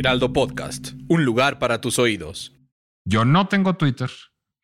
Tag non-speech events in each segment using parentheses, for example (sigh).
Heraldo Podcast, un lugar para tus oídos. Yo no tengo Twitter,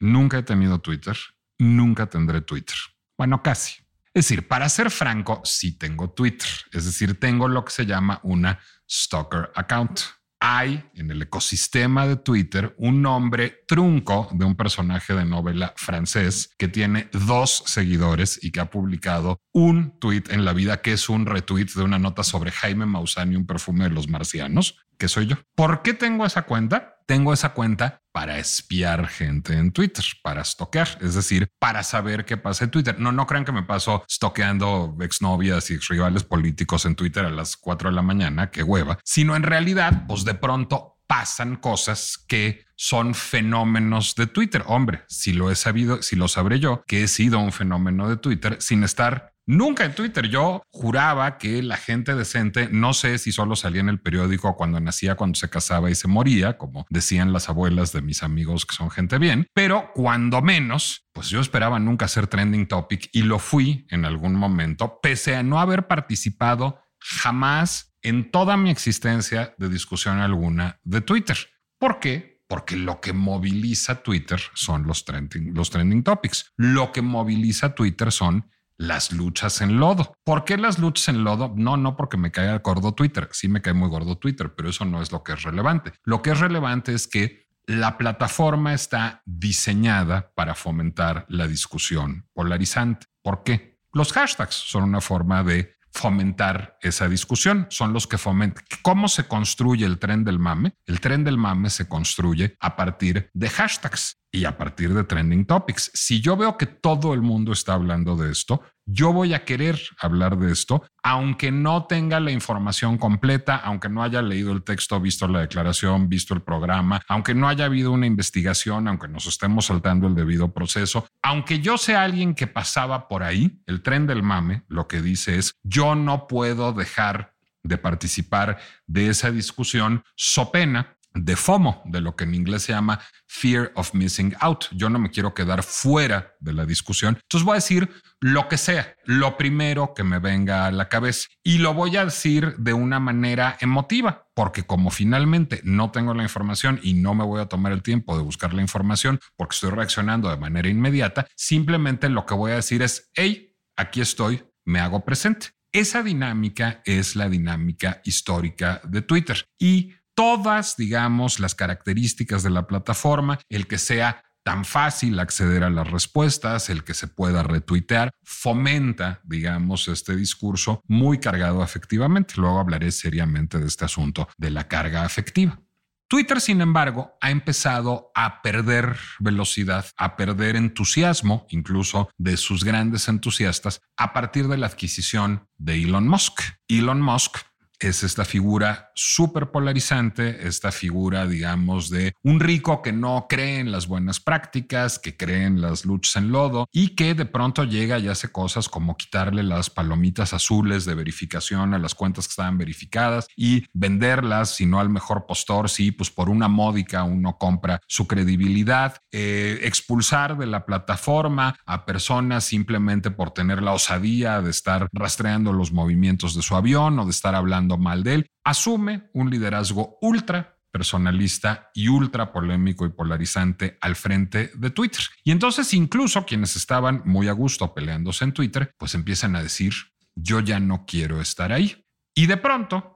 nunca he tenido Twitter, nunca tendré Twitter. Bueno, casi. Es decir, para ser franco, sí tengo Twitter. Es decir, tengo lo que se llama una stalker account hay en el ecosistema de Twitter un nombre trunco de un personaje de novela francés que tiene dos seguidores y que ha publicado un tweet en la vida que es un retweet de una nota sobre Jaime Maussan y un perfume de los marcianos, que soy yo. ¿Por qué tengo esa cuenta? Tengo esa cuenta para espiar gente en Twitter, para estoquear, es decir, para saber qué pasa en Twitter. No, no crean que me paso estoqueando exnovias y exrivales políticos en Twitter a las 4 de la mañana, qué hueva, sino en realidad, pues de pronto pasan cosas que son fenómenos de Twitter. Hombre, si lo he sabido, si lo sabré yo, que he sido un fenómeno de Twitter sin estar Nunca en Twitter. Yo juraba que la gente decente, no sé si solo salía en el periódico cuando nacía, cuando se casaba y se moría, como decían las abuelas de mis amigos que son gente bien, pero cuando menos, pues yo esperaba nunca ser trending topic y lo fui en algún momento, pese a no haber participado jamás en toda mi existencia de discusión alguna de Twitter. ¿Por qué? Porque lo que moviliza Twitter son los trending, los trending topics. Lo que moviliza Twitter son las luchas en lodo. ¿Por qué las luchas en lodo? No, no porque me caiga gordo Twitter. Sí me cae muy gordo Twitter, pero eso no es lo que es relevante. Lo que es relevante es que la plataforma está diseñada para fomentar la discusión polarizante. ¿Por qué? Los hashtags son una forma de fomentar esa discusión. Son los que fomentan. ¿Cómo se construye el tren del mame? El tren del mame se construye a partir de hashtags y a partir de trending topics. Si yo veo que todo el mundo está hablando de esto, yo voy a querer hablar de esto, aunque no tenga la información completa, aunque no haya leído el texto, visto la declaración, visto el programa, aunque no haya habido una investigación, aunque nos estemos saltando el debido proceso, aunque yo sea alguien que pasaba por ahí, el tren del mame lo que dice es, yo no puedo dejar de participar de esa discusión so pena de FOMO, de lo que en inglés se llama Fear of Missing Out. Yo no me quiero quedar fuera de la discusión. Entonces voy a decir lo que sea, lo primero que me venga a la cabeza. Y lo voy a decir de una manera emotiva, porque como finalmente no tengo la información y no me voy a tomar el tiempo de buscar la información porque estoy reaccionando de manera inmediata, simplemente lo que voy a decir es, hey, aquí estoy, me hago presente. Esa dinámica es la dinámica histórica de Twitter y todas, digamos, las características de la plataforma, el que sea tan fácil acceder a las respuestas, el que se pueda retuitear, fomenta, digamos, este discurso muy cargado afectivamente. Luego hablaré seriamente de este asunto de la carga afectiva. Twitter, sin embargo, ha empezado a perder velocidad, a perder entusiasmo, incluso de sus grandes entusiastas, a partir de la adquisición de Elon Musk. Elon Musk es esta figura súper polarizante, esta figura, digamos, de un rico que no cree en las buenas prácticas, que cree en las luchas en lodo y que de pronto llega y hace cosas como quitarle las palomitas azules de verificación a las cuentas que estaban verificadas y venderlas, si no al mejor postor, sí, pues por una módica uno compra su credibilidad, eh, expulsar de la plataforma a personas simplemente por tener la osadía de estar rastreando los movimientos de su avión o de estar hablando mal de él, asume un liderazgo ultra personalista y ultra polémico y polarizante al frente de Twitter. Y entonces incluso quienes estaban muy a gusto peleándose en Twitter, pues empiezan a decir, yo ya no quiero estar ahí. Y de pronto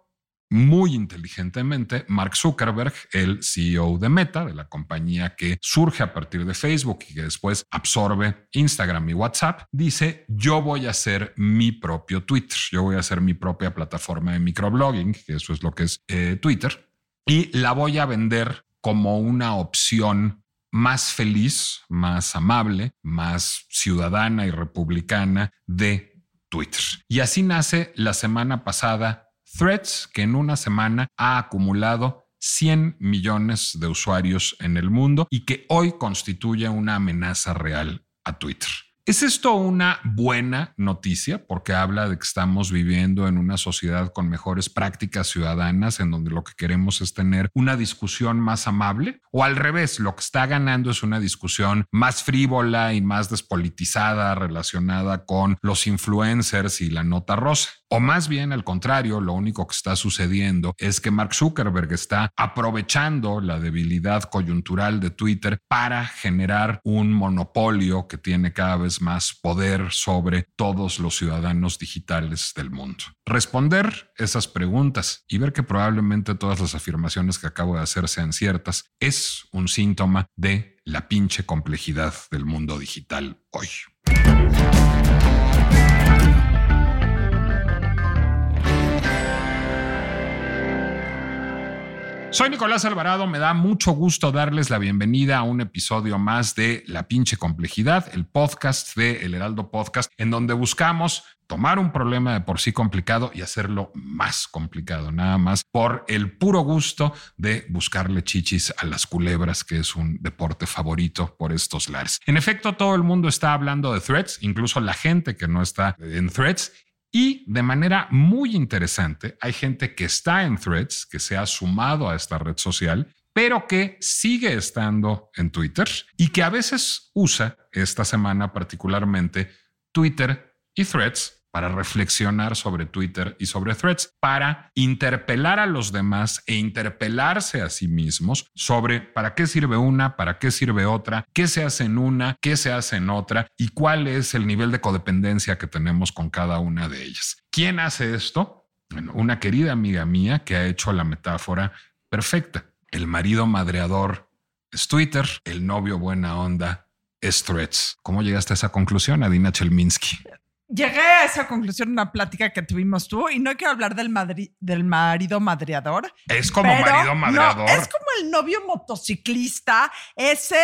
muy inteligentemente, Mark Zuckerberg, el CEO de Meta, de la compañía que surge a partir de Facebook y que después absorbe Instagram y WhatsApp, dice, yo voy a hacer mi propio Twitter, yo voy a hacer mi propia plataforma de microblogging, que eso es lo que es eh, Twitter, y la voy a vender como una opción más feliz, más amable, más ciudadana y republicana de Twitter. Y así nace la semana pasada Threads, que en una semana ha acumulado 100 millones de usuarios en el mundo y que hoy constituye una amenaza real a Twitter. ¿Es esto una buena noticia? Porque habla de que estamos viviendo en una sociedad con mejores prácticas ciudadanas, en donde lo que queremos es tener una discusión más amable. O al revés, lo que está ganando es una discusión más frívola y más despolitizada relacionada con los influencers y la nota rosa. O más bien al contrario, lo único que está sucediendo es que Mark Zuckerberg está aprovechando la debilidad coyuntural de Twitter para generar un monopolio que tiene cada vez más poder sobre todos los ciudadanos digitales del mundo. Responder esas preguntas y ver que probablemente todas las afirmaciones que acabo de hacer sean ciertas es un síntoma de la pinche complejidad del mundo digital hoy. Soy Nicolás Alvarado, me da mucho gusto darles la bienvenida a un episodio más de La pinche complejidad, el podcast de El Heraldo Podcast, en donde buscamos tomar un problema de por sí complicado y hacerlo más complicado, nada más por el puro gusto de buscarle chichis a las culebras, que es un deporte favorito por estos lares. En efecto, todo el mundo está hablando de threads, incluso la gente que no está en threads, y de manera muy interesante, hay gente que está en threads, que se ha sumado a esta red social, pero que sigue estando en Twitter y que a veces usa esta semana particularmente Twitter y threads para reflexionar sobre Twitter y sobre threads, para interpelar a los demás e interpelarse a sí mismos sobre para qué sirve una, para qué sirve otra, qué se hace en una, qué se hace en otra y cuál es el nivel de codependencia que tenemos con cada una de ellas. ¿Quién hace esto? Bueno, una querida amiga mía que ha hecho la metáfora perfecta. El marido madreador es Twitter, el novio buena onda es Threads. ¿Cómo llegaste a esa conclusión, Adina Chelminsky? Llegué a esa conclusión en una plática que tuvimos tú y no quiero hablar del, del marido madreador. Es como marido madreador. es como el novio motociclista, ese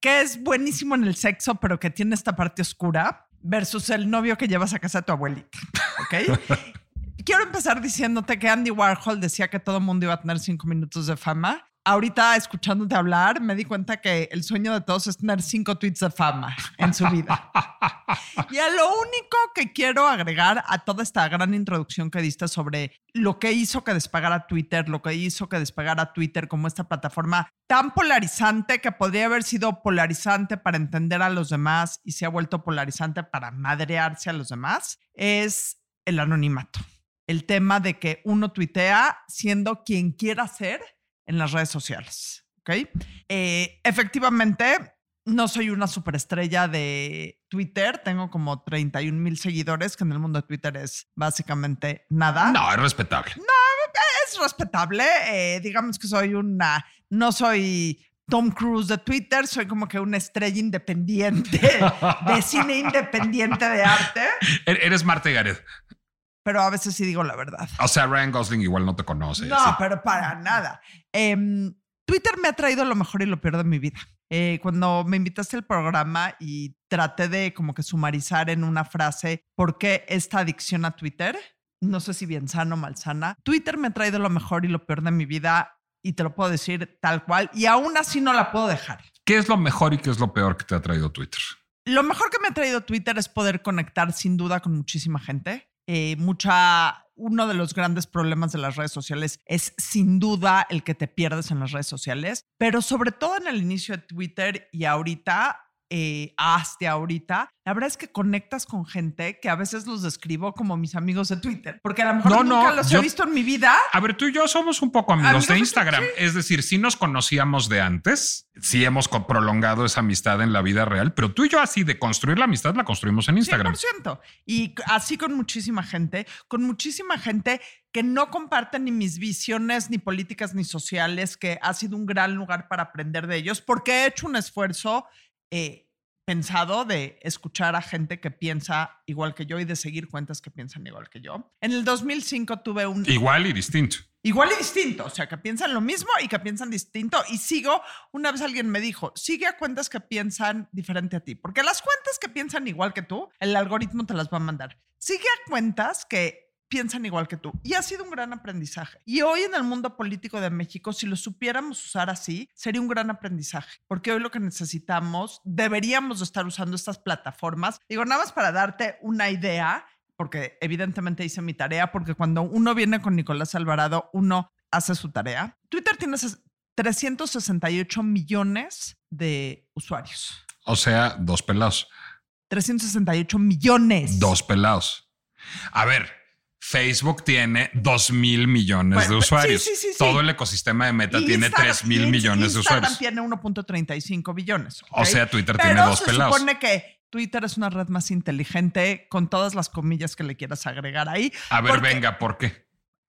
que es buenísimo en el sexo, pero que tiene esta parte oscura, versus el novio que llevas a casa de tu abuelita. ¿Ok? (laughs) quiero empezar diciéndote que Andy Warhol decía que todo mundo iba a tener cinco minutos de fama ahorita escuchándote hablar, me di cuenta que el sueño de todos es tener cinco tweets de fama en su vida. (laughs) y a lo único que quiero agregar a toda esta gran introducción que diste sobre lo que hizo que despegara Twitter, lo que hizo que despegara Twitter como esta plataforma tan polarizante que podría haber sido polarizante para entender a los demás y se ha vuelto polarizante para madrearse a los demás, es el anonimato. El tema de que uno tuitea siendo quien quiera ser en las redes sociales. ¿Ok? Eh, efectivamente, no soy una superestrella de Twitter. Tengo como 31 mil seguidores, que en el mundo de Twitter es básicamente nada. No, es respetable. No, es respetable. Eh, digamos que soy una. No soy Tom Cruise de Twitter, soy como que una estrella independiente, de cine independiente de arte. (laughs) Eres Marta Gareth pero a veces sí digo la verdad. O sea, Ryan Gosling igual no te conoce. No, pero para nada. Em, Twitter me ha traído lo mejor y lo peor de mi vida. Eh, cuando me invitaste al programa y traté de como que sumarizar en una frase por qué esta adicción a Twitter, no sé si bien sana o mal sana, Twitter me ha traído lo mejor y lo peor de mi vida y te lo puedo decir tal cual y aún así no la puedo dejar. ¿Qué es lo mejor y qué es lo peor que te ha traído Twitter? Lo mejor que me ha traído Twitter es poder conectar sin duda con muchísima gente. Eh, mucha, uno de los grandes problemas de las redes sociales es sin duda el que te pierdes en las redes sociales, pero sobre todo en el inicio de Twitter y ahorita eh, hasta ahorita, la verdad es que conectas con gente que a veces los describo como mis amigos de Twitter, porque a lo mejor nunca los he visto en mi vida. A ver, tú y yo somos un poco amigos, de Instagram. Es decir, si nos conocíamos de antes, sí hemos prolongado esa amistad en la vida real, pero tú y yo así de construir la amistad la construimos en Instagram. 100%. Y así con muchísima gente, con muchísima gente que no comparte ni mis visiones, ni políticas, ni sociales, que ha sido un gran lugar para aprender de ellos, porque he hecho un esfuerzo eh, pensado de escuchar a gente que piensa igual que yo y de seguir cuentas que piensan igual que yo. En el 2005 tuve un... Igual y distinto. Igual y distinto, o sea, que piensan lo mismo y que piensan distinto. Y sigo, una vez alguien me dijo, sigue a cuentas que piensan diferente a ti, porque las cuentas que piensan igual que tú, el algoritmo te las va a mandar. Sigue a cuentas que piensan igual que tú. Y ha sido un gran aprendizaje. Y hoy en el mundo político de México, si lo supiéramos usar así, sería un gran aprendizaje. Porque hoy lo que necesitamos, deberíamos de estar usando estas plataformas. Digo, nada más para darte una idea, porque evidentemente hice mi tarea, porque cuando uno viene con Nicolás Alvarado, uno hace su tarea. Twitter tiene 368 millones de usuarios. O sea, dos pelados. 368 millones. Dos pelados. A ver, Facebook tiene 2 mil millones Bueno, de usuarios. sí, sí, sí. Todo el ecosistema de Meta Y tiene Instagram- 3 mil millones de usuarios. tiene 1.35 billones. O sea, Twitter Pero tiene dos se pelados. supone que Twitter es una red más inteligente con todas las comillas que le quieras agregar ahí. A ver, porque- venga, ¿por qué?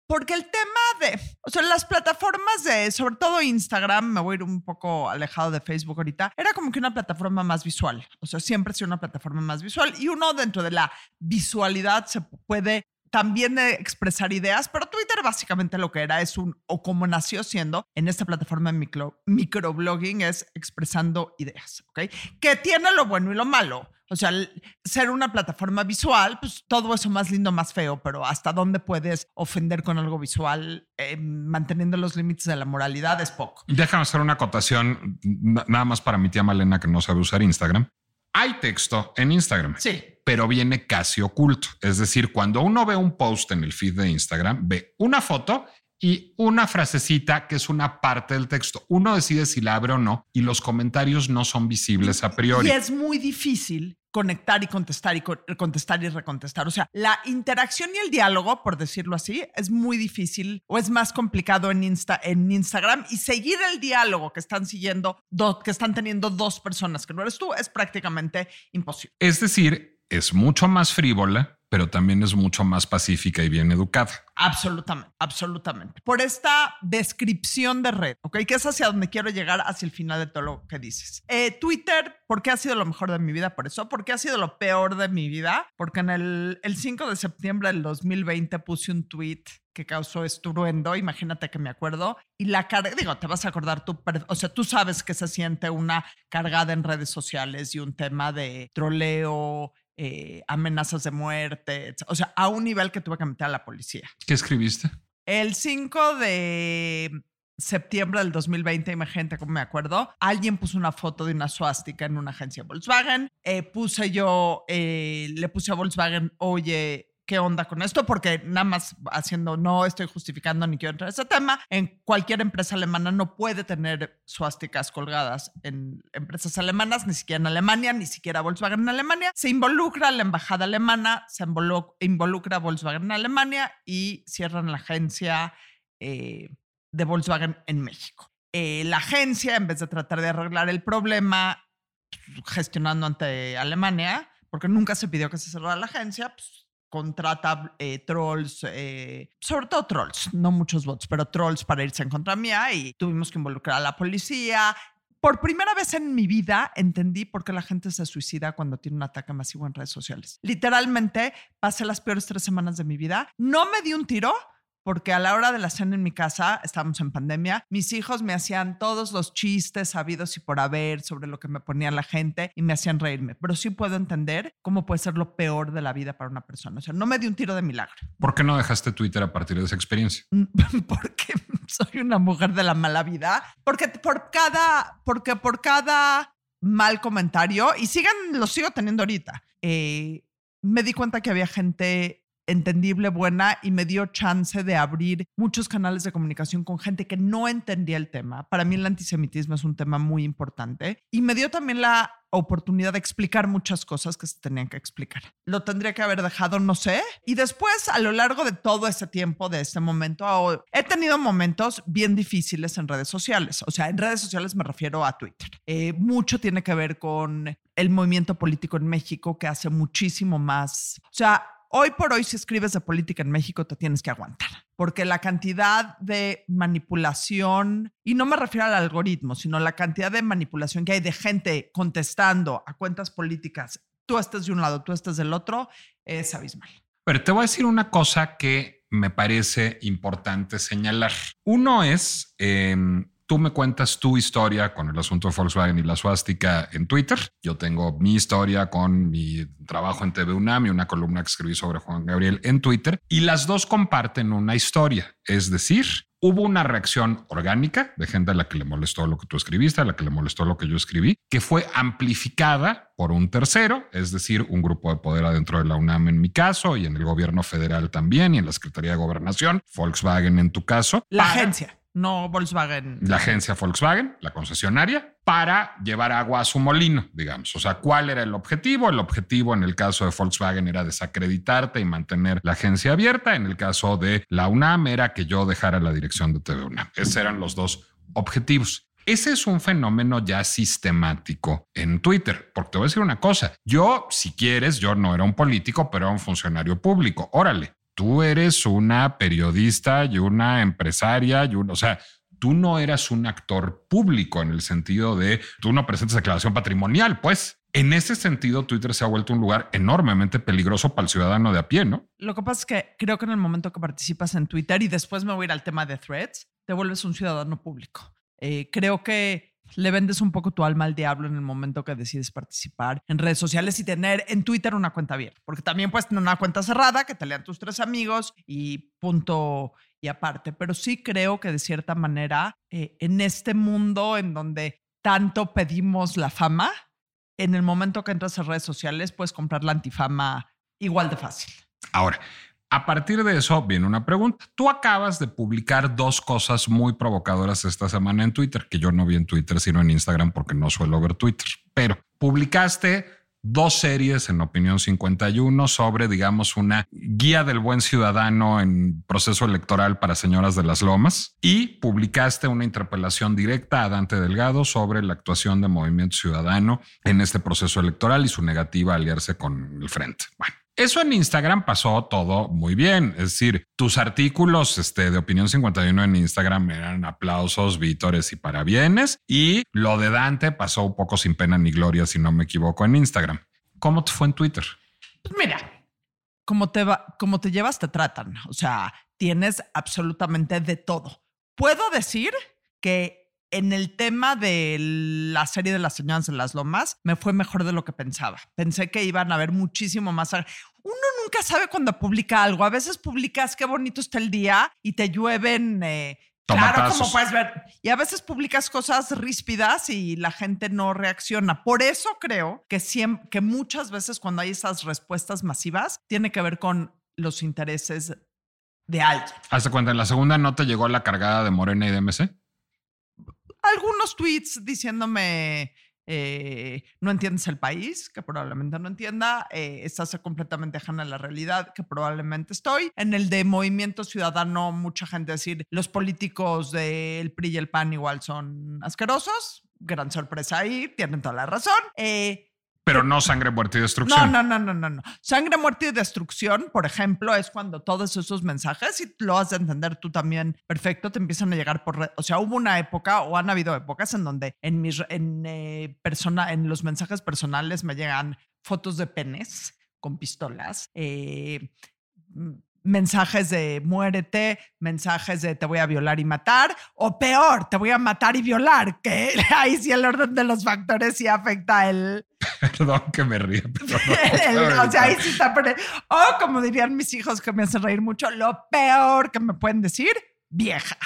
Porque el tema de, o sea, las plataformas de, sobre todo Instagram, me voy a ir un poco alejado de Facebook ahorita, era como que una plataforma más visual. O sea, siempre ha sido una plataforma más visual y uno dentro de la visualidad se puede también eh, expresar ideas, pero Twitter básicamente lo que era es un, o como nació siendo en esta plataforma de micro, microblogging, es expresando ideas, ¿ok? Que tiene lo bueno y lo malo. O sea, ser una plataforma visual, pues todo eso más lindo, más feo, pero hasta dónde puedes ofender con algo visual, eh, manteniendo los límites de la moralidad, es poco. Déjame hacer una acotación, nada más para mi tía Malena que no sabe usar Instagram. Hay texto en Instagram. Sí. Pero viene casi oculto. Es decir, cuando uno ve un post en el feed de Instagram, ve una foto y una frasecita que es una parte del texto. Uno decide si la abre o no y los comentarios no son visibles a priori. Y es muy difícil conectar y contestar y co- contestar y recontestar. O sea, la interacción y el diálogo, por decirlo así, es muy difícil o es más complicado en, Insta, en Instagram y seguir el diálogo que están siguiendo, do- que están teniendo dos personas que no eres tú, es prácticamente imposible. Es decir, es mucho más frívola, pero también es mucho más pacífica y bien educada. Absolutamente, absolutamente. Por esta descripción de red, ¿ok? Que es hacia donde quiero llegar hacia el final de todo lo que dices. Eh, Twitter, ¿por qué ha sido lo mejor de mi vida? Por eso, ¿por qué ha sido lo peor de mi vida? Porque en el, el 5 de septiembre del 2020 puse un tweet que causó estruendo, imagínate que me acuerdo, y la carga, digo, te vas a acordar tú, o sea, tú sabes que se siente una cargada en redes sociales y un tema de troleo, eh, amenazas de muerte, o sea, a un nivel que tuve que meter a la policía. ¿Qué escribiste? El 5 de septiembre del 2020, imagínate cómo me acuerdo, alguien puso una foto de una suástica en una agencia Volkswagen. Eh, puse yo, eh, le puse a Volkswagen, oye, ¿qué onda con esto? Porque nada más haciendo, no estoy justificando ni quiero entrar a ese tema. En cualquier empresa alemana no puede tener suásticas colgadas en empresas alemanas, ni siquiera en Alemania, ni siquiera Volkswagen en Alemania. Se involucra la embajada alemana, se involu- involucra Volkswagen en Alemania y cierran la agencia eh, de Volkswagen en México. Eh, la agencia, en vez de tratar de arreglar el problema gestionando ante Alemania, porque nunca se pidió que se cerrara la agencia, pues, contrata eh, trolls, eh, sobre todo trolls, no muchos bots, pero trolls para irse en contra mía y tuvimos que involucrar a la policía. Por primera vez en mi vida entendí por qué la gente se suicida cuando tiene un ataque masivo en redes sociales. Literalmente pasé las peores tres semanas de mi vida. No me di un tiro, porque a la hora de la cena en mi casa, estábamos en pandemia, mis hijos me hacían todos los chistes sabidos y por haber sobre lo que me ponía la gente y me hacían reírme. Pero sí puedo entender cómo puede ser lo peor de la vida para una persona. O sea, no me di un tiro de milagro. ¿Por qué no dejaste Twitter a partir de esa experiencia? (laughs) porque soy una mujer de la mala vida. Porque por cada, porque por cada mal comentario, y sigan, lo sigo teniendo ahorita, eh, me di cuenta que había gente entendible, buena, y me dio chance de abrir muchos canales de comunicación con gente que no entendía el tema. Para mí el antisemitismo es un tema muy importante y me dio también la oportunidad de explicar muchas cosas que se tenían que explicar. Lo tendría que haber dejado, no sé. Y después, a lo largo de todo ese tiempo, de este momento, he tenido momentos bien difíciles en redes sociales. O sea, en redes sociales me refiero a Twitter. Eh, mucho tiene que ver con el movimiento político en México que hace muchísimo más. O sea, Hoy por hoy, si escribes de política en México, te tienes que aguantar, porque la cantidad de manipulación, y no me refiero al algoritmo, sino la cantidad de manipulación que hay de gente contestando a cuentas políticas, tú estás de un lado, tú estás del otro, es abismal. Pero te voy a decir una cosa que me parece importante señalar. Uno es, eh, Tú me cuentas tu historia con el asunto de Volkswagen y la suástica en Twitter. Yo tengo mi historia con mi trabajo en TV UNAM y una columna que escribí sobre Juan Gabriel en Twitter. Y las dos comparten una historia. Es decir, hubo una reacción orgánica de gente a la que le molestó lo que tú escribiste, a la que le molestó lo que yo escribí, que fue amplificada por un tercero, es decir, un grupo de poder adentro de la UNAM en mi caso y en el gobierno federal también y en la Secretaría de Gobernación, Volkswagen en tu caso. La agencia no Volkswagen. La agencia Volkswagen, la concesionaria, para llevar agua a su molino, digamos. O sea, ¿cuál era el objetivo? El objetivo en el caso de Volkswagen era desacreditarte y mantener la agencia abierta. En el caso de la UNAM era que yo dejara la dirección de TV UNAM. Esos eran los dos objetivos. Ese es un fenómeno ya sistemático en Twitter, porque te voy a decir una cosa, yo, si quieres, yo no era un político, pero era un funcionario público. Órale, tú eres una periodista y una empresaria o sea, tú no eras un actor público en el sentido de tú no presentas declaración patrimonial, pues. En ese sentido, Twitter se ha vuelto un lugar enormemente peligroso para el ciudadano de a pie, ¿no? Lo que pasa es que creo que en el momento que participas en Twitter y después me voy a ir al tema de threads, te vuelves un ciudadano público. Eh, creo que le vendes un poco tu alma al diablo en el momento que decides participar en redes sociales y tener en Twitter una cuenta abierta, porque también puedes tener una cuenta cerrada que te lean tus tres amigos y punto y aparte. Pero sí creo que de cierta manera eh, en este mundo en donde tanto pedimos la fama, en el momento que entras a redes sociales puedes comprar la antifama igual de fácil. Ahora, a partir de eso viene una pregunta. Tú acabas de publicar dos cosas muy provocadoras esta semana en Twitter, que yo no vi en Twitter, sino en Instagram porque no suelo ver Twitter. Pero publicaste dos series en Opinión 51 sobre, digamos, una guía del buen ciudadano en proceso electoral para señoras de las lomas y publicaste una interpelación directa a Dante Delgado sobre la actuación de Movimiento Ciudadano en este proceso electoral y su negativa a aliarse con el frente. Bueno. Eso en Instagram pasó todo muy bien. Es decir, tus artículos este, de Opinión 51 en Instagram eran aplausos, vítores y parabienes. Y lo de Dante pasó un poco sin pena ni gloria, si no me equivoco, en Instagram. ¿Cómo te fue en Twitter? Pues mira, como te, va, como te llevas, te tratan. O sea, tienes absolutamente de todo. Puedo decir que en el tema de la serie de las señoras en las lomas, me fue mejor de lo que pensaba. Pensé que iban a haber muchísimo más. Uno nunca sabe cuando publica algo. A veces publicas qué bonito está el día y te llueven. Eh, claro, como puedes ver. Y a veces publicas cosas ríspidas y la gente no reacciona. Por eso creo que, siempre, que muchas veces cuando hay esas respuestas masivas, tiene que ver con los intereses de alguien. Hasta cuando en la segunda no te llegó la cargada de Morena y de MC algunos tweets diciéndome eh, no entiendes el país, que probablemente no entienda, eh, estás completamente ajena a la realidad, que probablemente estoy. En el de Movimiento Ciudadano, mucha gente decir, los políticos del PRI y el PAN igual son asquerosos. Gran sorpresa ahí, tienen toda la razón. Eh, pero no sangre, muerte y destrucción. No, no, no, no, no, Sangre, muerte y destrucción, por ejemplo, es cuando todos esos mensajes, y lo has de entender tú también perfecto, te empiezan a llegar por... O sea, hubo una época o han habido épocas en donde en, mis, en, eh, persona, en los mensajes personales me llegan fotos de penes con pistolas, eh, mensajes de muérete, mensajes de te voy a violar y matar, o peor, te voy a matar y violar, que (laughs) ahí sí el orden de los factores sí afecta el... (laughs) Perdón que me ríe, (laughs) o sea, ahí sí está... O como dirían mis hijos que me hacen reír mucho, lo peor que me pueden decir, vieja.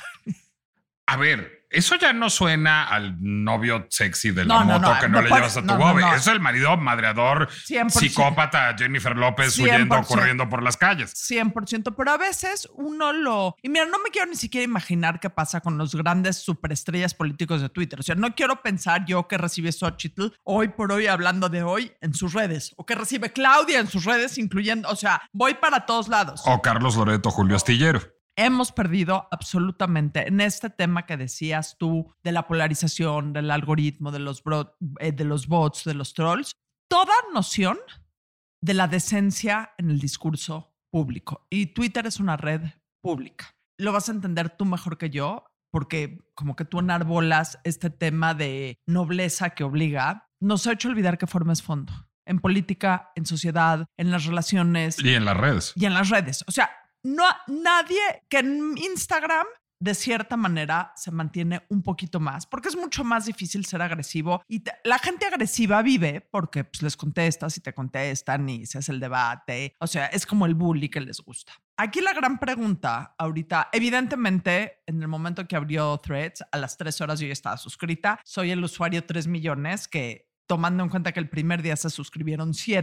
A ver, eso ya no suena al novio sexy de la moto que no, le llevas a tu bobe. Eso es el marido madreador, psicópata, Jennifer López huyendo, corriendo por las calles. 100%, pero a veces uno lo... Y mira, no me quiero ni siquiera imaginar qué pasa con los grandes superestrellas políticos de Twitter. O sea, no quiero pensar yo que recibe Xochitl hoy por hoy hablando de hoy en sus redes, o que recibe Claudia en sus redes, incluyendo, o sea, voy para todos lados. O Carlos Loreto, Julio Astillero hemos perdido absolutamente en este tema que decías tú de la polarización, del algoritmo, de los, eh, de los bots, de los trolls, toda noción de la decencia en el discurso público. Y Twitter es una red pública. Lo vas a entender tú mejor que yo, porque como que tú enarbolas este tema de nobleza que obliga, nos ha hecho olvidar que forma fondo en política, en sociedad, en las relaciones. Y en las redes. Y en las redes. O sea, no, nadie que en Instagram de cierta manera se mantiene un poquito más, porque es mucho más difícil ser agresivo y la gente agresiva vive porque pues, les contestas y te contestan y se hace el debate, o sea, es como el bully que les gusta. Aquí la gran pregunta ahorita, evidentemente, en el momento que abrió Threads, a las tres horas yo ya estaba suscrita, soy el usuario 3 millones que tomando en cuenta que el primer día se suscribieron 7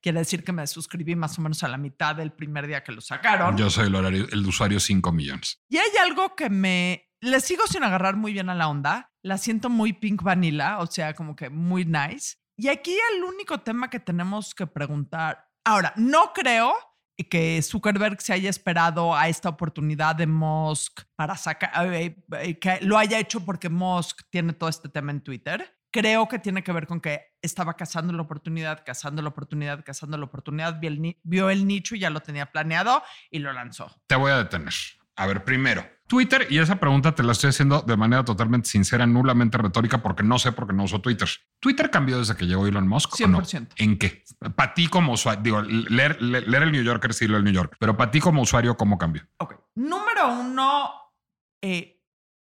Quiere decir que me suscribí más o menos a la mitad del primer día que lo sacaron. Yo soy el, horario, el usuario 5 millones. Y hay algo que me... Le sigo sin agarrar muy bien a la onda. La siento muy pink vanilla, o sea, como que muy nice. Y aquí el único tema que tenemos que preguntar... Ahora, no creo que Zuckerberg se haya esperado a esta oportunidad de Musk para sacar... eh, eh, que lo haya hecho porque Musk tiene todo este tema en Twitter. Creo que tiene que ver con que estaba cazando la oportunidad, cazando la oportunidad, cazando la oportunidad, vio el, ni- vio el nicho y ya lo tenía planeado y lo lanzó. Te voy a detener. A ver, primero, Twitter, y esa pregunta te la estoy haciendo de manera totalmente sincera, nulamente retórica, porque no sé por qué no uso Twitter. ¿Twitter cambió desde que llegó Elon Musk? o no? 100%. ¿En qué? Para ti como usuario, digo, leer, leer, leer el New Yorker, sí leo el New York, pero para ti como usuario, ¿cómo cambió? Ok. Número uno, eh,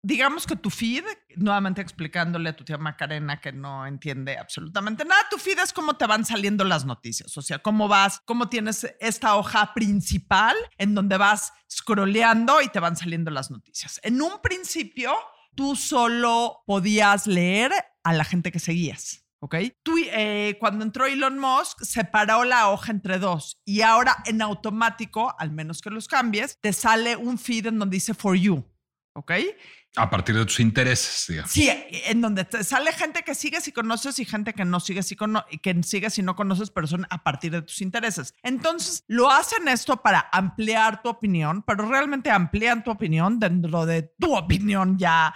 digamos que tu feed, nuevamente explicándole a tu tía Macarena que no entiende absolutamente nada, tu feed es cómo te van saliendo las noticias, o sea, cómo vas, cómo tienes esta hoja principal en donde vas scrolleando y te van saliendo las noticias. En un principio, tú solo podías leer a la gente que seguías. ¿Ok? Eh, cuando entró Elon Musk, separó la hoja entre dos y ahora en automático, al menos que los cambies, te sale un feed en donde dice for you. ¿Ok? A partir de tus intereses, digamos. Sí, en donde te sale gente que sigues y conoces y gente que no sigues y, cono- que sigues y no conoces, pero son a partir de tus intereses. Entonces, lo hacen esto para ampliar tu opinión, pero realmente amplían tu opinión dentro de tu opinión ya,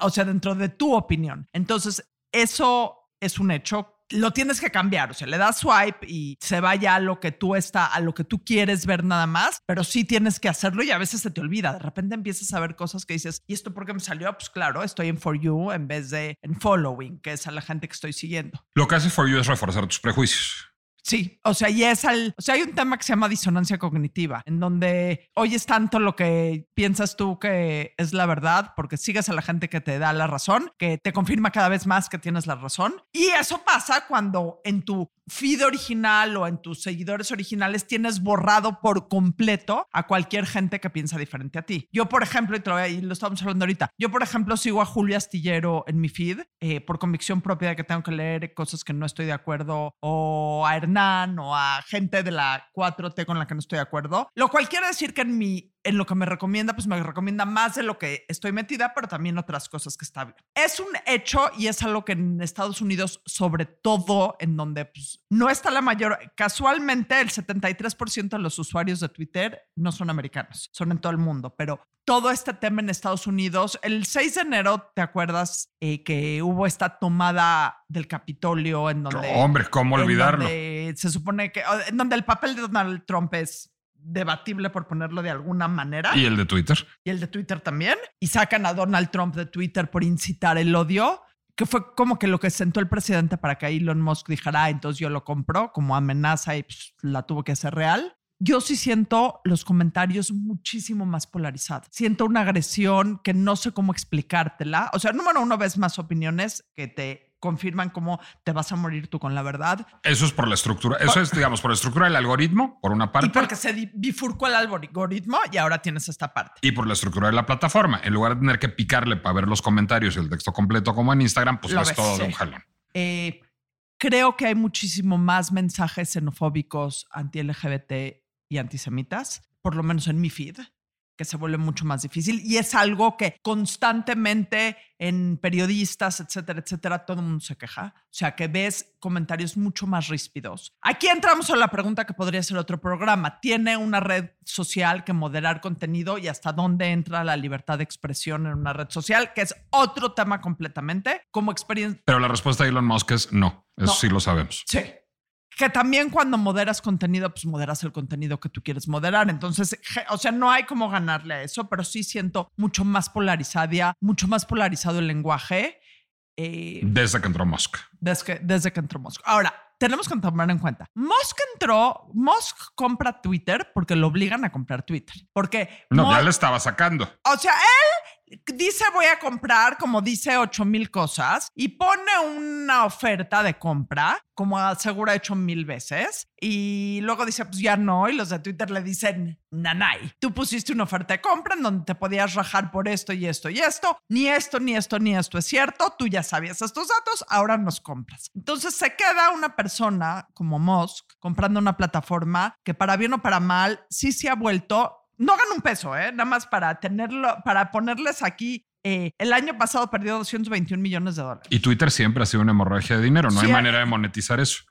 o sea, dentro de tu opinión. Entonces, eso es un hecho. Lo tienes que cambiar, o sea, le das swipe y se vaya a lo que tú está, a lo que tú quieres ver nada más, pero sí tienes que hacerlo y a veces se te olvida. De repente empiezas a ver cosas que dices, ¿y esto por qué me salió? Pues claro, estoy en For You en vez de en Following, que es a la gente que estoy siguiendo. Lo que hace For You es reforzar tus prejuicios. Sí, o sea, y es al, o sea, hay un tema que se llama disonancia cognitiva, en donde oyes tanto lo que piensas tú que es la verdad, porque sigues a la gente que te da la razón, que te confirma cada vez más que tienes la razón. Y eso pasa cuando en tu feed original o en tus seguidores originales tienes borrado por completo a cualquier gente que piensa diferente a ti. Yo, por ejemplo, y, te lo, y lo estamos hablando ahorita, yo, por ejemplo, sigo a Julio Astillero en mi feed eh, por convicción propia de que tengo que leer cosas que no estoy de acuerdo o a O a gente de la 4T con la que no estoy de acuerdo, lo cual quiere decir que en mi en lo que me recomienda, pues me recomienda más de lo que estoy metida, pero también otras cosas que está bien. Es un hecho y es algo que en Estados Unidos, sobre todo en donde pues, no está la mayor, casualmente el 73% de los usuarios de Twitter no son americanos, son en todo el mundo, pero todo este tema en Estados Unidos, el 6 de enero, ¿te acuerdas eh, que hubo esta tomada del Capitolio en donde... Hombre, ¿cómo olvidarlo? se supone que, en donde el papel de Donald Trump es debatible por ponerlo de alguna manera Y el de Twitter. y el de Twitter también, y sacan a Donald Trump de Twitter por incitar el odio, que fue como que lo que sentó el presidente para que Elon Musk dijera, "Ah, entonces yo lo compro como amenaza y pues, la tuvo que hacer real. Yo sí siento los comentarios muchísimo más polarizados. Siento una agresión que no sé cómo explicártela. O sea, número uno, ves más opiniones que te confirman cómo te vas a morir tú con la verdad. Eso es por la estructura. Eso es, digamos, por la estructura del algoritmo, por una parte. Y porque se bifurcó el algoritmo y ahora tienes esta parte. y por la estructura de la plataforma. En lugar de tener que picarle para ver los comentarios y el texto completo como en Instagram, pues Lo ves todo de un jalón. Eh, creo que hay muchísimo más mensajes xenofóbicos, anti-LGBT y antisemitas, por lo menos en mi feed. Que se vuelve mucho más difícil y es algo que constantemente en periodistas, etcétera, etcétera, todo el mundo se queja. O sea, que ves comentarios mucho más ríspidos. Aquí entramos a la pregunta que podría ser otro programa. ¿Tiene una red social que moderar contenido y hasta dónde entra la libertad de expresión en una red social? Que es otro tema completamente como experiencia. Pero la respuesta de Elon Musk es no. Eso No. sí lo sabemos. Sí. Que también cuando moderas contenido, pues moderas el contenido que tú quieres moderar. Entonces, o sea, no hay como ganarle a eso, pero sí siento mucho más polarizada, mucho más polarizado el lenguaje eh, Desde que entró Musk. desde, que, desde que entró Musk. Ahora, tenemos que tomar en cuenta, Musk entró, Musk compra Twitter porque lo obligan a comprar Twitter. Porque, No, ya le estaba sacando. o sea, él dice voy a comprar, como dice, 8 mil cosas y pone una oferta de compra, como asegura hecho mil veces, y luego dice, pues ya no, y los de Twitter le dicen, nanay, tú pusiste una oferta de compra en donde te podías rajar por esto y esto y esto, ni esto, ni esto, ni esto es cierto, tú ya sabías estos datos, ahora nos compras. Entonces se queda una persona como Musk comprando una plataforma que para bien o para mal sí se ha vuelto no gana un peso, ¿eh? Nada más para tenerlo, para ponerles aquí. eh, el año pasado perdió 221 millones de dólares. Y Twitter siempre ha sido una hemorragia de dinero. No Sí, hay manera de monetizar eso.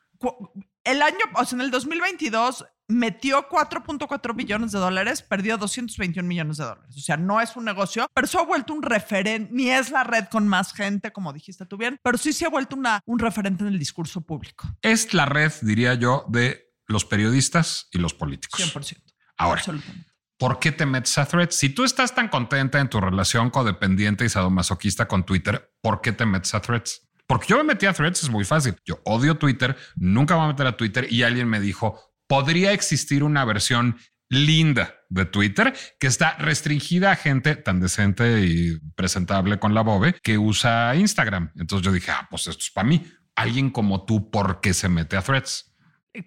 El año, o sea, en el 2022 metió 4.4 billones de dólares, perdió 221 millones de dólares. O sea, no es un negocio, pero se ha vuelto un referente, ni es la red con más gente, como dijiste tú bien, pero sí se ha vuelto una, un referente en el discurso público. Es la red, diría yo, de los periodistas y los políticos. 100%. Ahora, Absolutamente. ¿Por qué te metes a Threads? Si tú estás tan contenta en tu relación codependiente y sadomasoquista con Twitter, ¿por qué te metes a Threads? Porque yo me metí a Threads, es muy fácil. Yo odio Twitter, nunca voy a meter a Twitter y alguien me dijo, podría existir una versión linda de Twitter que está restringida a gente tan decente y presentable con la bobe que usa Instagram. Entonces yo dije, ah, pues esto es para mí. Alguien como tú, ¿por qué se mete a Threads?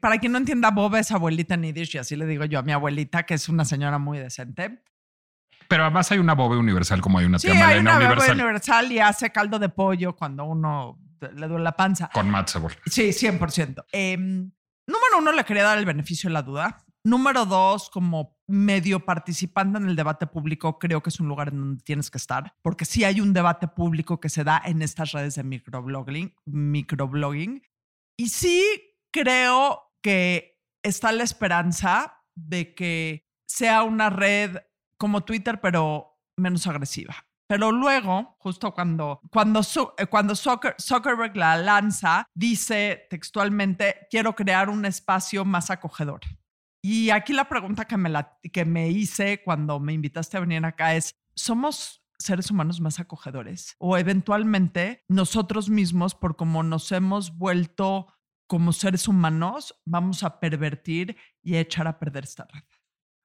Para quien no entienda, Bob es abuelita en Yiddish y así le digo yo a mi abuelita, que es una señora muy decente. Pero además hay una bobe universal como hay una Sí, tía hay una universal universal y hace caldo de pollo cuando uno le duele la panza. con Matt Sebor. Sí, 100%. Eh, número uno, le quería dar el beneficio de la duda. Número dos, como medio participante en el debate público, creo que es un lugar en donde tienes que estar, porque sí hay un debate público que se da en estas redes de microblogging, microblogging. Y sí creo que está la esperanza de que sea una red como Twitter, pero menos agresiva. Pero luego, justo cuando, cuando, eh, cuando Zucker- Zuckerberg la lanza, dice textualmente, quiero crear un espacio más acogedor. Y aquí la pregunta que me, que me hice cuando me invitaste a venir acá es, ¿somos seres humanos más acogedores? O eventualmente nosotros mismos, por como nos hemos vuelto como seres humanos, vamos a pervertir y a echar a perder esta red.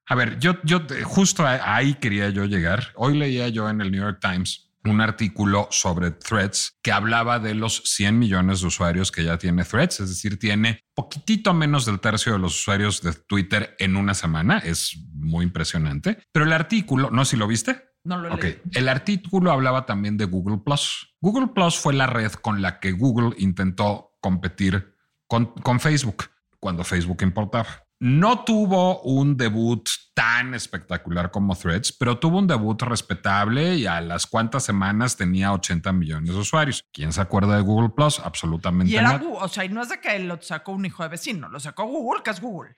A ver, yo, yo justo ahí quería yo llegar. Hoy leía yo en el New York Times un artículo sobre Threads que hablaba de los 100 millones de usuarios que ya tiene Threads, es decir, tiene poquitito menos del tercio de los usuarios de Twitter en una semana. Es muy impresionante. Pero el artículo, no sé si lo viste. No lo he Ok, leído. el artículo hablaba también de Google Plus. Google Plus fue la red con la que Google intentó competir con, con Facebook cuando Facebook importaba. No tuvo un debut tan espectacular como Threads, pero tuvo un debut respetable y a las cuantas semanas tenía 80 millones de usuarios. ¿Quién se acuerda de Google Plus? Absolutamente Y era nadie. Google, o sea, y no es de que lo sacó un hijo de vecino, lo sacó Google, que es Google.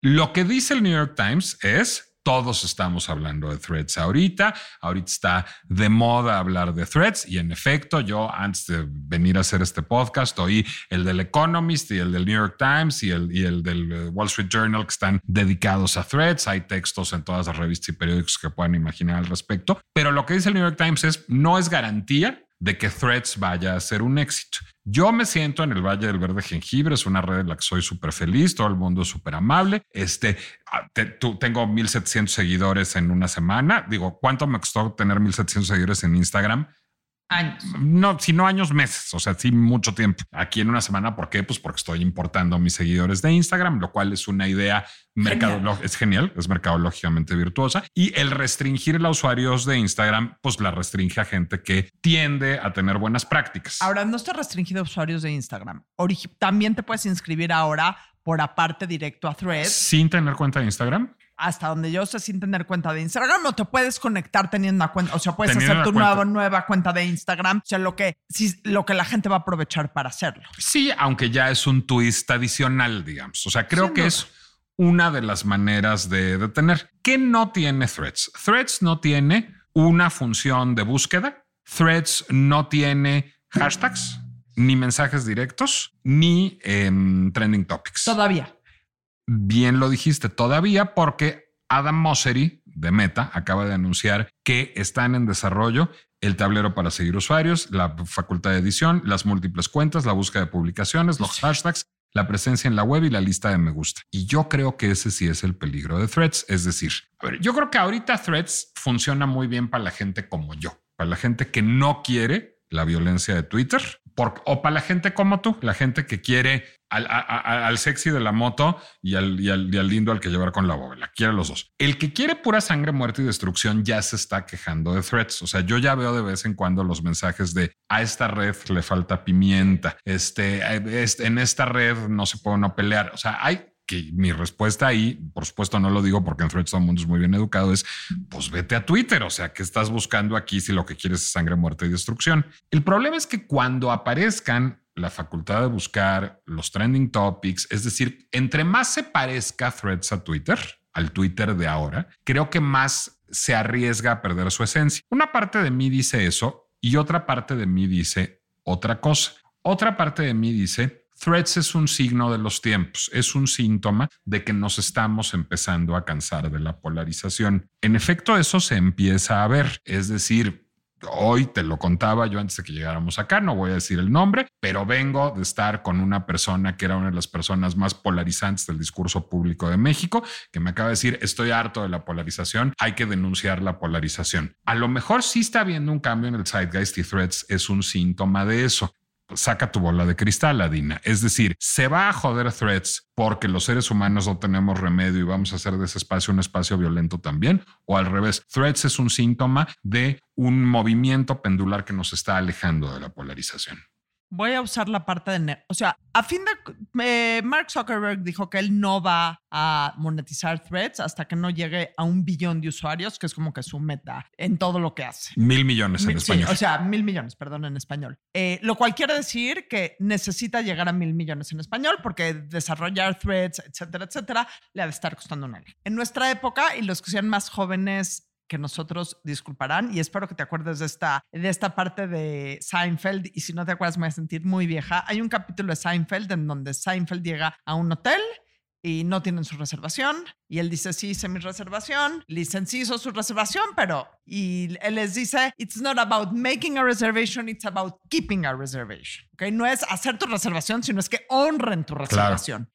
Lo que dice el New York Times es todos estamos hablando de threads ahorita. Ahorita está de moda hablar de threads y en efecto, yo antes de venir a hacer este podcast oí el del Economist y el del New York Times y el, y el del eh, Wall Street Journal que están dedicados a threads. Hay textos en todas las revistas y periódicos que puedan imaginar al respecto. Pero lo que dice el New York Times es no es garantía de que Threads vaya a ser un éxito. Yo me siento en el Valle del Verde Jengibre, es una red en la que soy súper feliz, todo el mundo es súper amable. Este, ah, tú- tengo 1700 seguidores en una semana. Digo, ¿cuánto me costó tener 1700 seguidores en Instagram? Años. No, si no años, meses, o sea, sí mucho tiempo. Aquí en una semana, ¿por qué? Pues porque estoy importando mis seguidores de Instagram, lo cual es una idea mercadológica, es genial, es mercadológicamente virtuosa. Y el restringir a usuarios de Instagram, pues la restringe a gente que tiende a tener buenas prácticas. Ahora, no está restringido a usuarios de Instagram. Origi- También te puedes inscribir ahora por aparte directo a Threads. sin tener cuenta de Instagram. Hasta donde yo sé, sin tener cuenta de Instagram, no te puedes conectar teniendo una cuenta. O sea, puedes Teniendo hacer tu cuenta. nueva, nueva cuenta de Instagram. O sea, lo que, sí, lo que la gente va a aprovechar para hacerlo. Sí, aunque ya es un twist adicional, digamos. O sea, creo Sin que duda. es una de las maneras de, de tener. ¿Qué no tiene Threads? Threads no tiene una función de búsqueda. Threads no tiene hashtags, ni mensajes directos, ni em, trending topics. Todavía. Bien lo dijiste todavía porque Adam Mosseri de Meta acaba de anunciar que están en desarrollo el tablero para seguir usuarios, la facultad de edición, las múltiples cuentas, la búsqueda de publicaciones, los hashtags, la presencia en la web y la lista de me gusta. Y yo creo que ese sí es el peligro de Threads. Es decir, a ver, yo creo que ahorita Threads funciona muy bien para la gente como yo, para la gente que no quiere la violencia de Twitter por- o para la gente como tú, la gente que quiere al, al sexy de la moto y al, y, al, y al lindo al que llevar con la bóveda. Quiere los dos. El que quiere pura sangre, muerte y destrucción ya se está quejando de threads. O sea, yo ya veo de vez en cuando los mensajes de a esta red le falta pimienta. Este- en esta red no se puede no pelear. O sea, hay que mi respuesta ahí, por supuesto no lo digo porque en Threads todo el mundo es muy bien educado, es pues vete a Twitter, o sea, ¿qué estás buscando aquí si lo que quieres es sangre, muerte y destrucción? El problema es que cuando aparezcan la facultad de buscar los trending topics, es decir, entre más se parezca Threads a Twitter, al Twitter de ahora, creo que más se arriesga a perder su esencia. Una parte de mí dice eso y otra parte de mí dice otra cosa. Otra parte de mí dice, Threads es un signo de los tiempos, es un síntoma de que nos estamos empezando a cansar de la polarización. En efecto, eso se empieza a ver, es decir, Hoy te lo contaba yo antes de que llegáramos acá, no voy a decir el nombre, pero vengo de estar con una persona que era una de las personas más polarizantes del discurso público de México, que me acaba de decir, estoy harto de la polarización, hay que denunciar la polarización. A lo mejor sí está habiendo un cambio en el zeitgeist y threads es un síntoma de eso saca tu bola de cristal, Adina. Es decir, se va a joder threads porque los seres humanos no tenemos remedio y vamos a hacer de ese espacio un espacio violento también, o al revés, threads es un síntoma de un movimiento pendular que nos está alejando de la polarización. Voy a usar la parte de... O sea, a fin de... eh, Mark Zuckerberg dijo que él no va a monetizar threads hasta que no llegue a un billón de usuarios, que es como que su meta en todo lo que hace. Mil millones en Mil- sí, español. o sea, mil millones, perdón, en español. Eh, lo cual quiere decir que necesita llegar a mil millones en español porque desarrollar threads, etcétera, etcétera, le ha de estar costando una ley. En nuestra época, y los que sean más jóvenes que nosotros disculparán, y espero que te acuerdes de esta, de esta parte de Seinfeld, y si no te acuerdas me voy a sentir muy vieja. Hay un capítulo de Seinfeld en donde Seinfeld llega a un hotel y no tienen su reservación. Y él dice, sí, hice mi reservación. Le dicen, sí, hizo su reservación, pero... Y él les dice, it's not about making a reservation, it's about keeping a reservation. ¿Ok? No es hacer tu reservación, sino es que honren tu reservación.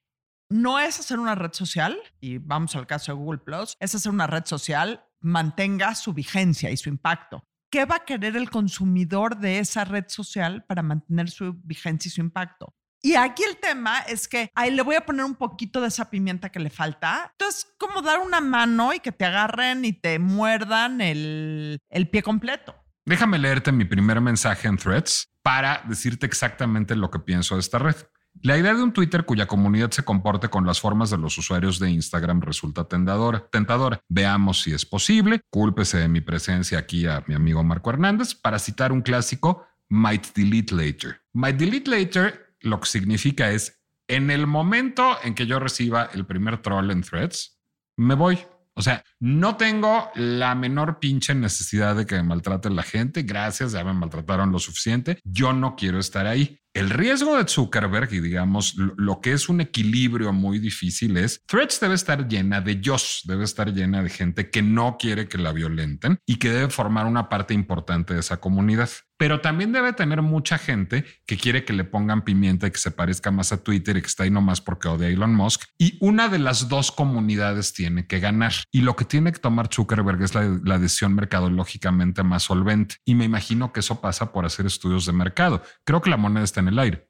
No es hacer una red social, y vamos al caso de Google Plus, es hacer una red social, mantenga su vigencia y su impacto. ¿Qué va a querer el consumidor de esa red social para mantener su vigencia y su impacto? Y aquí el tema es que ahí le voy a poner un poquito de esa pimienta que le falta. Entonces, como dar una mano y que te agarren y te muerdan el, el pie completo. Déjame leerte mi primer mensaje en Threads para decirte exactamente lo que pienso de esta red. La idea de un Twitter cuya comunidad se comporte con las formas de los usuarios de Instagram resulta tentadora. tentadora. Veamos si es posible. Cúlpese de mi presencia aquí a mi amigo Marco Hernández para citar un clásico, might delete later. Might delete later lo que significa es, en el momento en que yo reciba el primer troll en Threads, me voy. O sea, no tengo la menor pinche necesidad de que me maltrate la gente. Gracias, ya me maltrataron lo suficiente. Yo no quiero estar ahí. El riesgo de Zuckerberg y digamos lo, que es un equilibrio muy difícil es Threads debe estar llena de yos, debe estar llena de gente que no quiere que la violenten y que debe formar una parte importante de esa comunidad. Pero también debe tener mucha gente que quiere que le pongan pimienta y que se parezca más a Twitter y que está ahí nomás porque odia a Elon Musk. Y una de las dos comunidades tiene que ganar. Y lo que tiene que tomar Zuckerberg es la, la decisión mercadológicamente más solvente. Y me imagino que eso pasa por hacer estudios de mercado. Creo que la moneda está en el aire.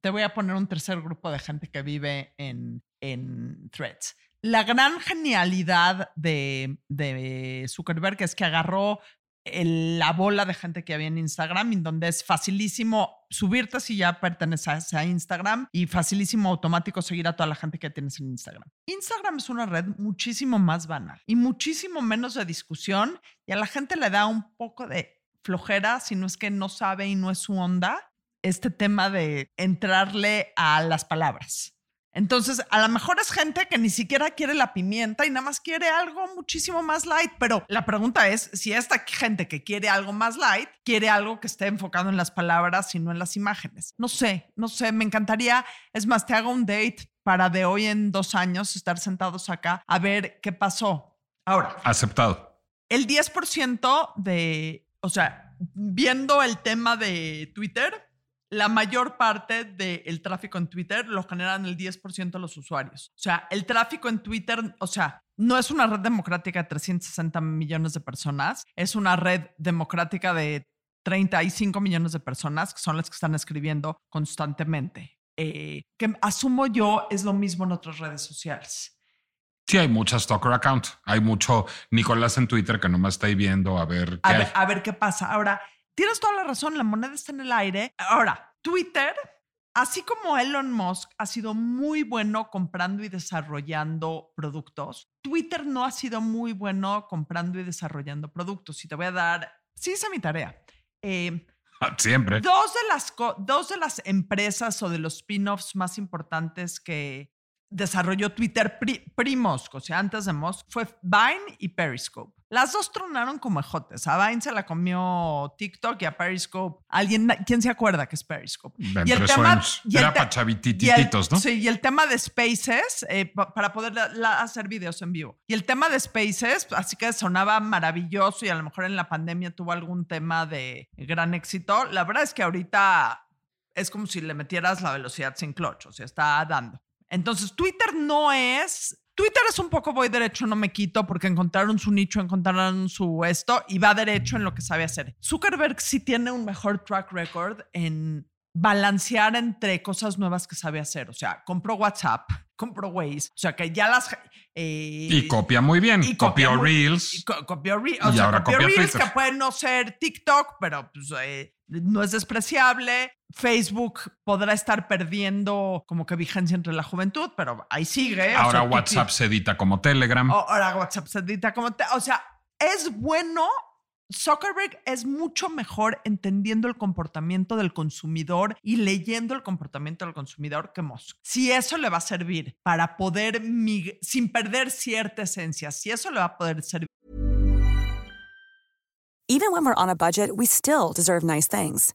Te voy a poner un tercer grupo de gente que vive en, en threads. La gran genialidad de, de Zuckerberg es que agarró la bola de gente que había en Instagram, en donde es facilísimo subirte si ya perteneces a Instagram y facilísimo automático seguir a toda la gente que tienes en Instagram. Instagram es una red muchísimo más banal y muchísimo menos de discusión y a la gente le da un poco de flojera, si no es que no sabe y no es su onda, este tema de entrarle a las palabras. Entonces, a lo mejor es gente que ni siquiera quiere la pimienta y nada más quiere algo muchísimo más light, pero la pregunta es si esta gente que quiere algo más light quiere algo que esté enfocado en las palabras y no en las imágenes. No sé, no sé, me encantaría, es más, te hago un date para de hoy en dos años estar sentados acá a ver qué pasó. Ahora, Aceptado. el 10% de, o sea, viendo el tema de Twitter, la mayor parte del tráfico en Twitter lo generan el 10% de los usuarios. O sea, el tráfico en Twitter, o sea, no es una red democrática de 360 millones de personas, es una red democrática de 35 millones de personas que son las que están escribiendo constantemente. Eh, que asumo yo es lo mismo en otras redes sociales. Sí, hay muchas stalker account. Hay mucho Nicolás en Twitter que nomás está ahí viendo a ver qué a hay. ver, a ver qué pasa. Ahora, tienes toda la razón, la moneda está en el aire. Ahora, Twitter, así como Elon Musk ha sido muy bueno comprando y desarrollando productos, Twitter no ha sido muy bueno comprando y desarrollando productos. Y te voy a dar, sí hice mi tarea. Eh, Siempre. Dos de, las dos de las empresas o de los spin-offs más importantes que desarrolló Twitter pri- primos, o sea, antes de Musk, fue Vine y Periscope. Las dos tronaron como ejotes. A Vine se la comió TikTok y a Periscope. ¿Alguien, ¿Quién se acuerda que es Periscope? Entre y el Era te- para y el- chavitititos, ¿no? Sí, y el tema de Spaces, eh, pa- para poder la- la- hacer videos en vivo. Y el tema de Spaces, así que sonaba maravilloso y a lo mejor en la pandemia tuvo algún tema de gran éxito. La verdad es que ahorita es como si le metieras la velocidad sin clutch, o sea, está dando. Entonces, Twitter no es... Twitter es un poco voy derecho, no me quito, porque encontraron su nicho, encontraron su esto y va derecho en lo que sabe hacer. Zuckerberg sí tiene un mejor track record en balancear entre cosas nuevas que sabe hacer. O sea, compró WhatsApp, compró Waze, o sea, que ya las... eh, Y copia muy bien. y copia Copió Reels. y co- copió Re- o Y sea, ahora copió copia Reels, Twitter. que puede no ser TikTok, pero pues, eh, no es despreciable. Facebook podrá estar perdiendo como que vigencia entre la juventud, pero ahí sigue. o Ahora sea, WhatsApp se edita como Telegram. o- ahora WhatsApp se edita como... te- o sea, es bueno. Zuckerberg es mucho mejor entendiendo el comportamiento del consumidor y leyendo el comportamiento del consumidor que Musk. Si eso le va a servir para poder, sin perder cierta esencia, si eso le va a poder servir Even when we're on a budget, we still deserve nice things.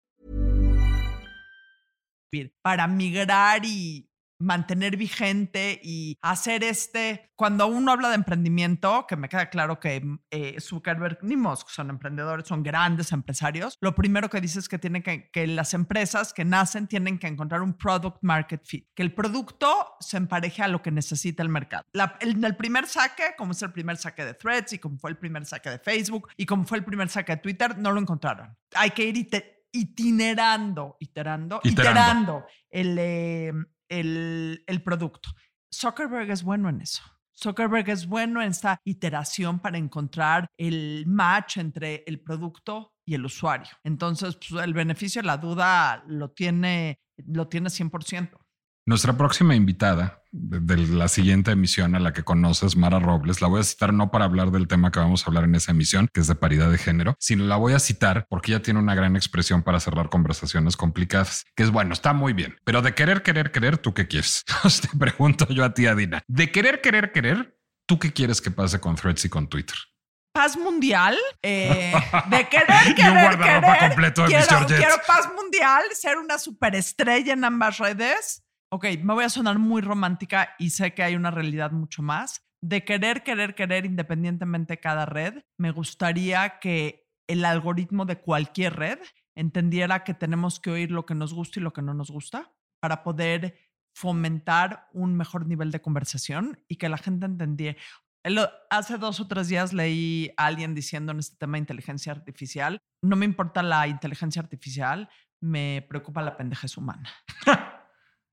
Para migrar y mantener vigente y hacer este, cuando uno habla de emprendimiento, que me queda claro que eh, Zuckerberg ni Musk son emprendedores, son grandes empresarios, lo primero que dice es que, tiene que, que las empresas que nacen tienen que encontrar un product market fit, que el producto se empareje a lo que necesita el mercado. La- el, el primer saque, como es el primer saque de Threads y como fue el primer saque de Facebook y como fue el primer saque de Twitter, no lo encontraron. Hay que ir ite- itinerando, iterando, Iterando. iterando el, eh, el, el producto. Zuckerberg es bueno en eso. Zuckerberg es bueno en esta iteración para encontrar el match entre el producto y el usuario. Entonces, pues, el beneficio de la duda lo tiene, lo tiene 100%. Nuestra próxima invitada de, la siguiente emisión a la que conoces, Mara Robles, la voy a citar no para hablar del tema que vamos a hablar en esa emisión, que es de paridad de género, sino la voy a citar porque ella tiene una gran expresión para cerrar conversaciones complicadas, que es bueno, está muy bien, pero de querer, querer, querer, ¿tú qué quieres? (laughs) Te pregunto yo a ti, Adina, de querer, querer, querer, ¿tú qué quieres que pase con Threads y con Twitter? Paz mundial, eh, (laughs) de querer, Y un querer, guardarropa querer. completo de quiero, quiero paz mundial, ser una superestrella en ambas redes. Ok, me voy a sonar muy romántica y sé que hay una realidad mucho más. De querer, querer, querer independientemente de cada red, me gustaría que el algoritmo de cualquier red entendiera que tenemos que oír lo que nos gusta y lo que no nos gusta para poder fomentar un mejor nivel de conversación y que la gente entendiera. Hace dos o tres días leí a alguien diciendo en este tema de inteligencia artificial, no me importa la inteligencia artificial, me preocupa la pendejez humana. (laughs)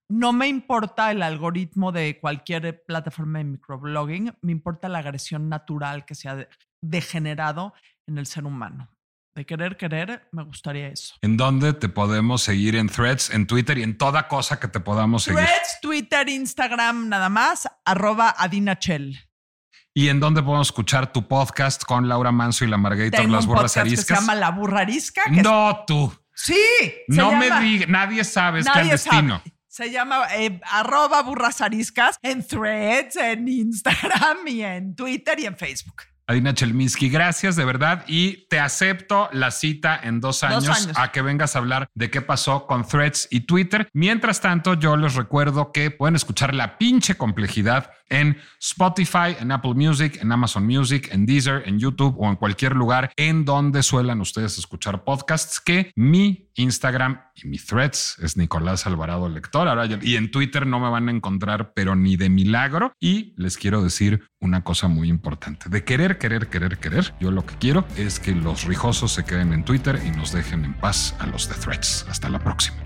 no me importa el algoritmo de cualquier plataforma de microblogging, me importa la agresión natural que se ha degenerado en el ser humano. De querer, querer, me gustaría eso. ¿En dónde te podemos seguir en threads, en Twitter y en toda cosa que te podamos seguir? Threads, Twitter, Instagram, nada más, arroba Adinachel. ¿Y en dónde podemos escuchar tu podcast con Laura Manso y la Margarita Las Burras Ariscas? Que se llama La Burra Arisca. no, tú. Sí. No me digas, nadie sabe, es clandestino. Se llama eh, arroba burras ariscas en threads, en Instagram y en Twitter y en Facebook. Adina Chelminsky, gracias de verdad y te acepto la cita en dos años, a que vengas a hablar de qué pasó con Threads y Twitter. Mientras tanto, yo les recuerdo que pueden escuchar la pinche complejidad en Spotify, en Apple Music, en Amazon Music, en Deezer, en YouTube o en cualquier lugar en donde suelan ustedes escuchar podcasts que mi Instagram y mi threads es Nicolás Alvarado Lector. Ahora y en Twitter no me van a encontrar, pero ni de milagro. Y les quiero decir una cosa muy importante de querer, querer, querer, querer. Yo lo que quiero es que los rijosos se queden en Twitter y nos dejen en paz a los de threads. Hasta la próxima.